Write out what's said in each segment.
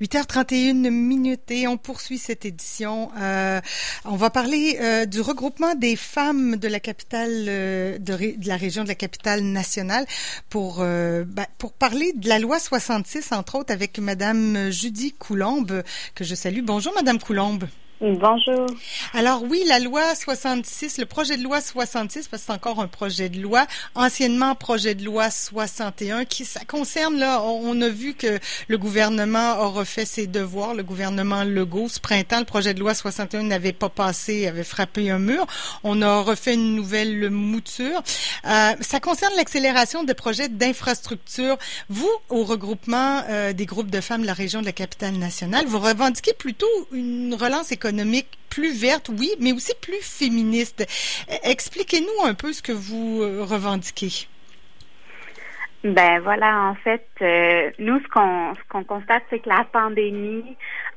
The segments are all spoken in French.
8h31 minutes et on poursuit cette édition. Euh, on va parler euh, du regroupement des femmes de la capitale euh, de, la région de la capitale nationale pour euh, ben, pour parler de la loi 66 entre autres avec Madame Judy Coulombe que je salue. Bonjour Madame Coulombe. Bonjour. Alors oui, la loi 66, le projet de loi 66, parce que c'est encore un projet de loi, anciennement projet de loi 61, qui ça concerne là, on a vu que le gouvernement a refait ses devoirs, le gouvernement Legault ce printemps, le projet de loi 61 n'avait pas passé, avait frappé un mur. On a refait une nouvelle mouture. Euh, ça concerne l'accélération des projets d'infrastructure. Vous, au regroupement euh, des groupes de femmes de la région de la capitale nationale, vous revendiquez plutôt une relance économique plus verte, oui, mais aussi plus féministe. Expliquez-nous un peu ce que vous euh, revendiquez. Ben voilà, en fait, euh, nous ce qu'on ce qu'on constate, c'est que la pandémie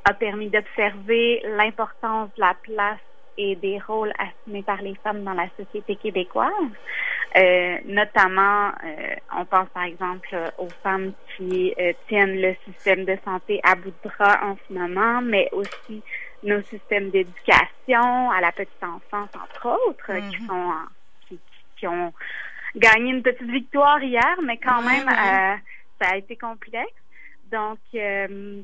a permis d'observer l'importance de la place et des rôles assumés par les femmes dans la société québécoise. Euh, notamment, on pense par exemple aux femmes qui tiennent le système de santé à bout de bras en ce moment, mais aussi nos systèmes d'éducation à la petite enfance, entre autres, qui mm-hmm. sont qui, qui, ont gagné une petite victoire hier, mais quand même, euh, ça a été complexe. Donc, euh,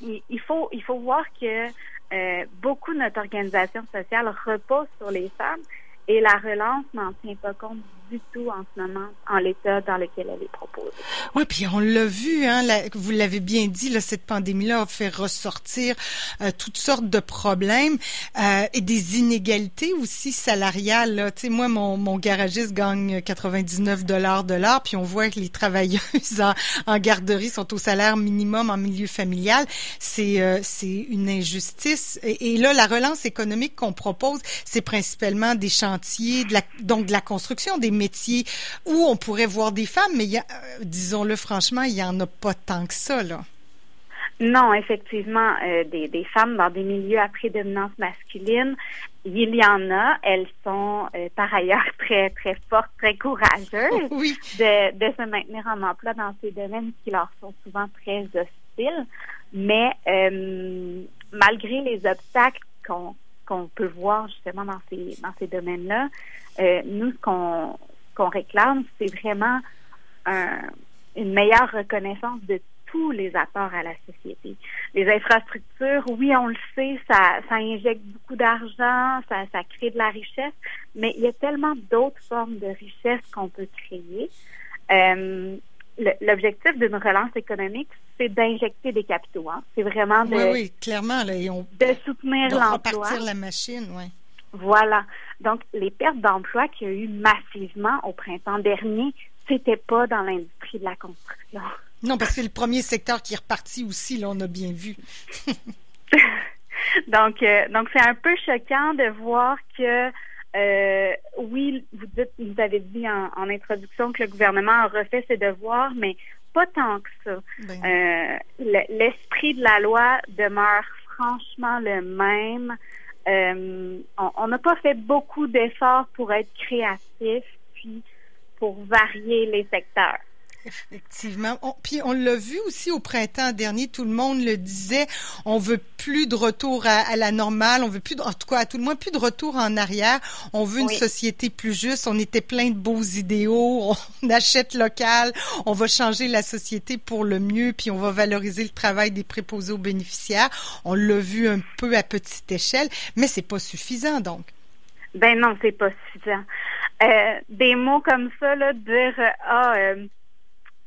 il, faut il faut voir que euh, beaucoup de notre organisation sociale repose sur les femmes et la relance n'en tient pas compte du tout en ce moment en l'état dans lequel elle est proposée. Oui, puis on l'a vu, hein, vous l'avez bien dit, là, cette pandémie-là a fait ressortir euh, toutes sortes de problèmes euh, et des inégalités aussi salariales. Sais, moi, mon, mon garagiste gagne 99 dollars de l'heure, puis on voit que les travailleuses en, garderie sont au salaire minimum en milieu familial. C'est euh, c'est une injustice. Et, et, là, la relance économique qu'on propose, c'est principalement des chantiers, de la, donc de la construction, des métiers où on pourrait voir des femmes, mais euh, disons-le franchement, il n'y en a pas tant que ça, là. Non, effectivement, euh, des, des, femmes dans des milieux à prédominance masculine, il y en a. Elles sont euh, par ailleurs très, très fortes, très courageuses de, de se maintenir en emploi dans ces domaines qui leur sont souvent très hostiles. Mais malgré les obstacles qu'on qu'on peut voir justement dans ces dans ces domaines-là, euh, nous ce qu'on réclame, c'est vraiment un, une meilleure reconnaissance de tous les apports à la société. Les infrastructures, oui, on le sait, ça, ça injecte beaucoup d'argent, ça, ça crée de la richesse, mais il y a tellement d'autres formes de richesse qu'on peut créer. Euh, l'objectif d'une relance économique, c'est d'injecter des capitaux. Hein. C'est vraiment de, oui, oui, clairement, là, et on, de soutenir l'emploi. repartir la machine, oui. Voilà. Donc, les pertes d'emploi qu'il y a eu massivement au printemps dernier, c'était pas dans l'industrie de la construction. Non, parce que c'est le premier secteur qui est reparti aussi, là, on a bien vu. donc, euh, donc c'est un peu choquant de voir que euh, oui, vous dites, vous avez dit en, introduction que le gouvernement a refait ses devoirs, mais pas tant que ça. Ben euh, l'esprit de la loi demeure franchement le même. Euh, on n'a pas fait beaucoup d'efforts pour être créatif, puis pour varier les secteurs. Effectivement. puis on l'a vu aussi au printemps dernier, tout le monde le disait, on veut plus de retour à, la normale, on veut plus, de, en tout cas à tout le moins plus de retour en arrière. On veut une société plus juste. On était plein de beaux idéaux. On achète local. On va changer la société pour le mieux, puis on va valoriser le travail des préposés aux bénéficiaires. On l'a vu un peu à petite échelle, mais c'est pas suffisant donc. Ben non, c'est pas suffisant. Euh, des mots comme ça, là, dire ah euh,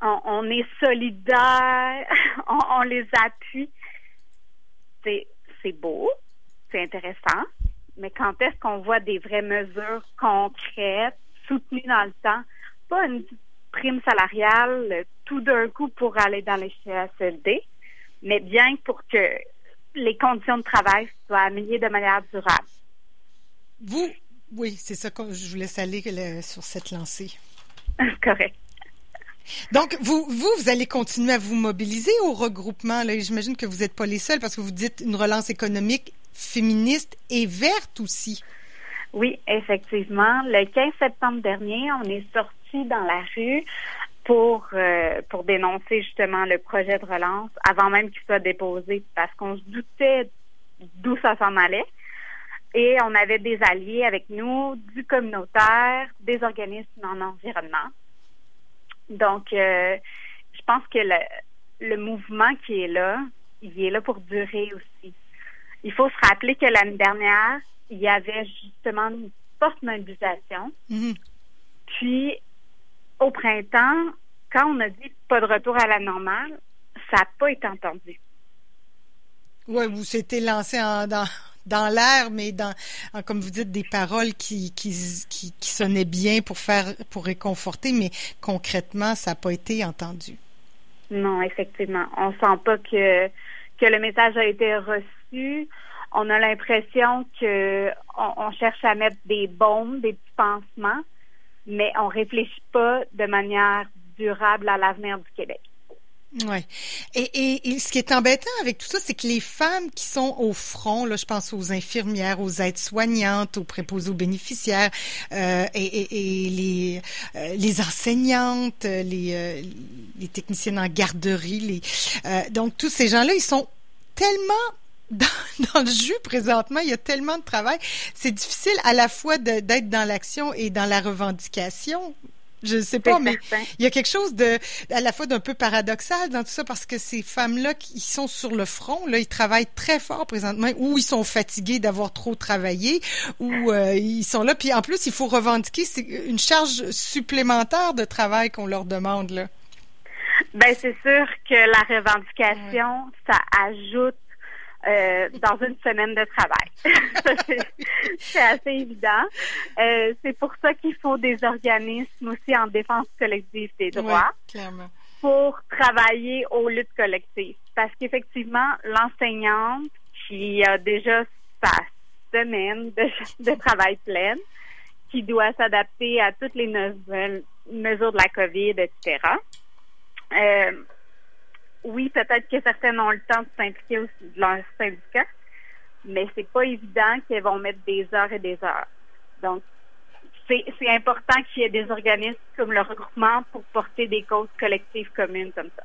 on, est solidaire, on, les appuie. C'est, c'est beau, c'est intéressant, mais quand est-ce qu'on voit des vraies mesures concrètes, soutenues dans le temps, pas une prime salariale tout d'un coup pour aller dans les CHSLD, mais bien pour que les conditions de travail soient améliorées de manière durable. Vous, oui, c'est ça que je voulais aller sur cette lancée. Correct. Donc, vous, vous, vous allez continuer à vous mobiliser au regroupement. J'imagine que vous n'êtes pas les seuls parce que vous dites une relance économique féministe et verte aussi. Oui, effectivement. Le 15 septembre dernier, on est sorti dans la rue pour euh, pour dénoncer justement le projet de relance avant même qu'il soit déposé parce qu'on se doutait d'où ça s'en allait. Et on avait des alliés avec nous, du communautaire, des organismes en environnement. Donc, euh, je pense que le, le mouvement qui est là, il est là pour durer aussi. Il faut se rappeler que l'année dernière, il y avait justement une forte mobilisation. Mm-hmm. Puis, au printemps, quand on a dit pas de retour à la normale, ça n'a pas été entendu. Oui, vous s'étiez lancé dans, dans l'air, mais dans, comme vous dites, des paroles qui, qui, qui, sonnaient bien pour faire, pour réconforter, mais concrètement, ça n'a pas été entendu. Non, effectivement. On sent pas que, que le message a été reçu. On a l'impression que on, cherche à mettre des bombes, des petits pansements, mais on réfléchit pas de manière durable à l'avenir du Québec. Ouais. Et, et, ce qui est embêtant avec tout ça, c'est que les femmes qui sont au front, là, je pense aux infirmières, aux aides-soignantes, aux préposés aux bénéficiaires, euh, et, les, euh, les enseignantes, les, euh, les techniciennes en garderie, donc tous ces gens-là, ils sont tellement dans, le jus présentement, il y a tellement de travail. C'est difficile à la fois d'être dans l'action et dans la revendication. Je ne sais pas, mais il y a quelque chose de à la fois d'un peu paradoxal dans tout ça parce que ces femmes-là qui sont sur le front, là, ils travaillent très fort présentement, ou ils sont fatigués d'avoir trop travaillé, ou euh, ils sont là. Puis en plus, il faut revendiquer c'est une charge supplémentaire de travail qu'on leur demande là. Ben c'est sûr que la revendication, ça ajoute euh, dans une semaine de travail. c'est assez évident. Euh, c'est pour ça qu'il faut des organismes aussi en défense collective des droits pour travailler aux luttes collectives. Parce qu'effectivement, l'enseignante qui a déjà sa semaine de, travail pleine, qui doit s'adapter à toutes les nouvelles mesures de la COVID, etc. Euh, oui, peut-être que certaines ont le temps de s'impliquer aussi de leur syndicat, mais c'est pas évident qu'elles vont mettre des heures et des heures. Donc, c'est important qu'il y ait des organismes comme le regroupement pour porter des causes collectives communes comme ça.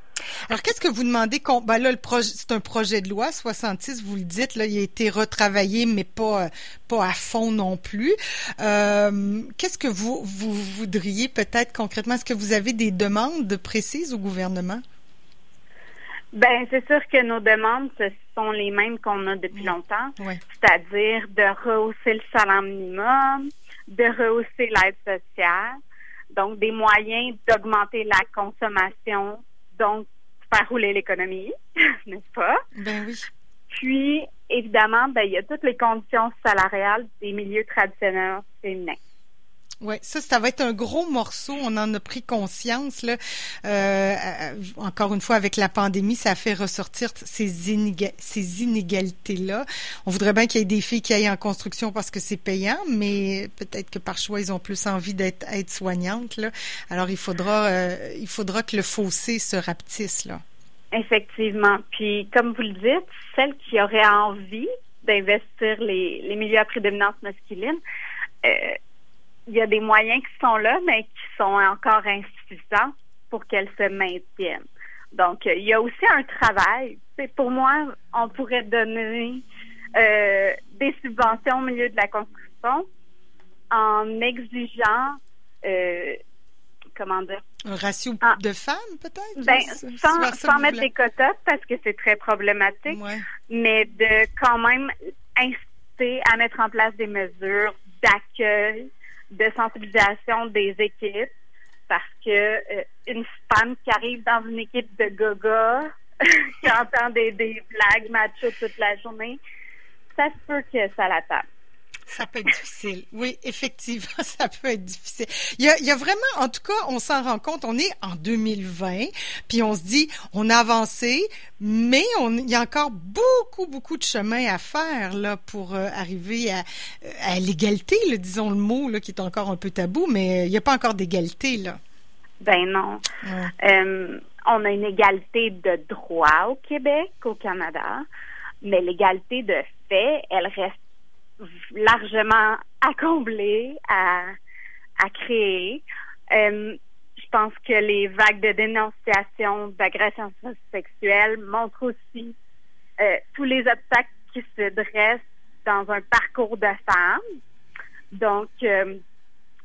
Alors, qu'est-ce que vous demandez? Ben là, c'est un projet de loi 66, vous le dites, là, il a été retravaillé, mais pas, pas à fond non plus. Euh, qu'est-ce que vous, vous voudriez peut-être concrètement? Est-ce que vous avez des demandes précises au gouvernement? Ben, c'est sûr que nos demandes, ce sont les mêmes qu'on a depuis longtemps, c'est-à-dire de rehausser le salaire minimum, de rehausser l'aide sociale, donc des moyens d'augmenter la consommation, donc faire rouler l'économie, n'est-ce pas? Ben oui. Puis, évidemment, ben, il y a toutes les conditions salariales des milieux traditionnels féminins. Oui, ça, ça va être un gros morceau. On en a pris conscience. Là. Euh, euh, encore une fois, avec la pandémie, ça a fait ressortir ces, inégalités-là. On voudrait bien qu'il y ait des filles qui aillent en construction parce que c'est payant, mais peut-être que par choix, ils ont plus envie d'être aides-soignantes. Là. Alors, il faudra, euh, il faudra que le fossé se rapetisse. Là. Effectivement. Puis, comme vous le dites, celles qui auraient envie d'investir les, les milieux à prédominance masculine, euh, il y a des moyens qui sont là, mais qui sont encore insuffisants pour qu'elles se maintiennent. Donc, il y a aussi un travail. C'est pour moi, on pourrait donner euh, des subventions au milieu de la construction en exigeant, euh, comment dire, un ratio de femmes peut-être? Ben, sans, sans mettre des quotas parce que c'est très problématique, mais de quand même inciter à mettre en place des mesures d'accueil de sensibilisation des équipes parce que euh, une femme qui arrive dans une équipe de gaga qui entend des, des blagues macho toute la journée, ça se peut que ça la tape. Ça peut être difficile. Oui, effectivement, ça peut être difficile. Il y a, il y a vraiment, en tout cas, on s'en rend compte, on est en 2020, puis on se dit, on a avancé, mais on, il y a encore beaucoup, beaucoup de chemin à faire là pour euh, arriver à, à l'égalité, disons le mot, là, qui est encore un peu tabou, mais il n'y a pas encore d'égalité, là. Ben non. Euh, on a une égalité de droit au Québec, au Canada, mais l'égalité de fait, elle reste largement à combler, à, à créer. Euh, je pense que les vagues de dénonciation d'agressions sexuelles montrent aussi euh, tous les obstacles qui se dressent dans un parcours de femme. Donc, euh,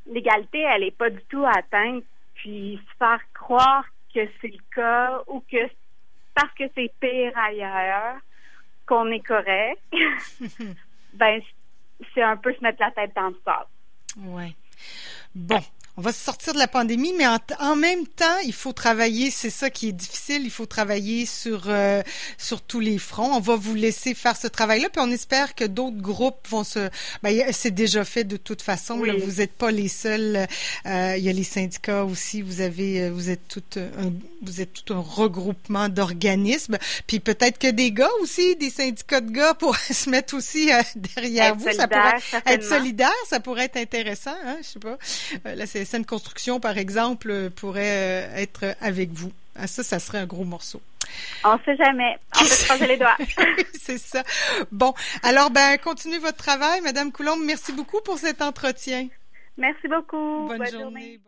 l'égalité, elle n'est pas du tout atteinte. Puis, faire croire que c'est le cas ou que parce que c'est pire ailleurs qu'on est correct, ben, c'est un peu se mettre la tête dans le sable. Ouais. Bon, on va sortir de la pandémie, mais en, même temps, il faut travailler. C'est ça qui est difficile. Il faut travailler sur euh, sur tous les fronts. On va vous laisser faire ce travail-là, puis on espère que d'autres groupes vont se. Ben, c'est déjà fait de toute façon. vous n'êtes pas les seuls. Euh, il y a les syndicats aussi. Vous avez, euh, vous êtes tout un, vous êtes tout un regroupement d'organismes. Puis peut-être que des gars aussi, des syndicats de gars, pourraient se mettre aussi derrière vous. ça pourrait être solidaire. Ça pourrait être intéressant. Hein? Je sais pas. là, c'est scène construction, par exemple, euh, pourrait euh, être avec vous. Ah, ça, ça serait un gros morceau. On ne sait jamais. On peut croiser les doigts. c'est ça. Bon, alors, ben, continuez votre travail, Madame Coulombe. Merci beaucoup pour cet entretien. Merci beaucoup. Bonne, journée.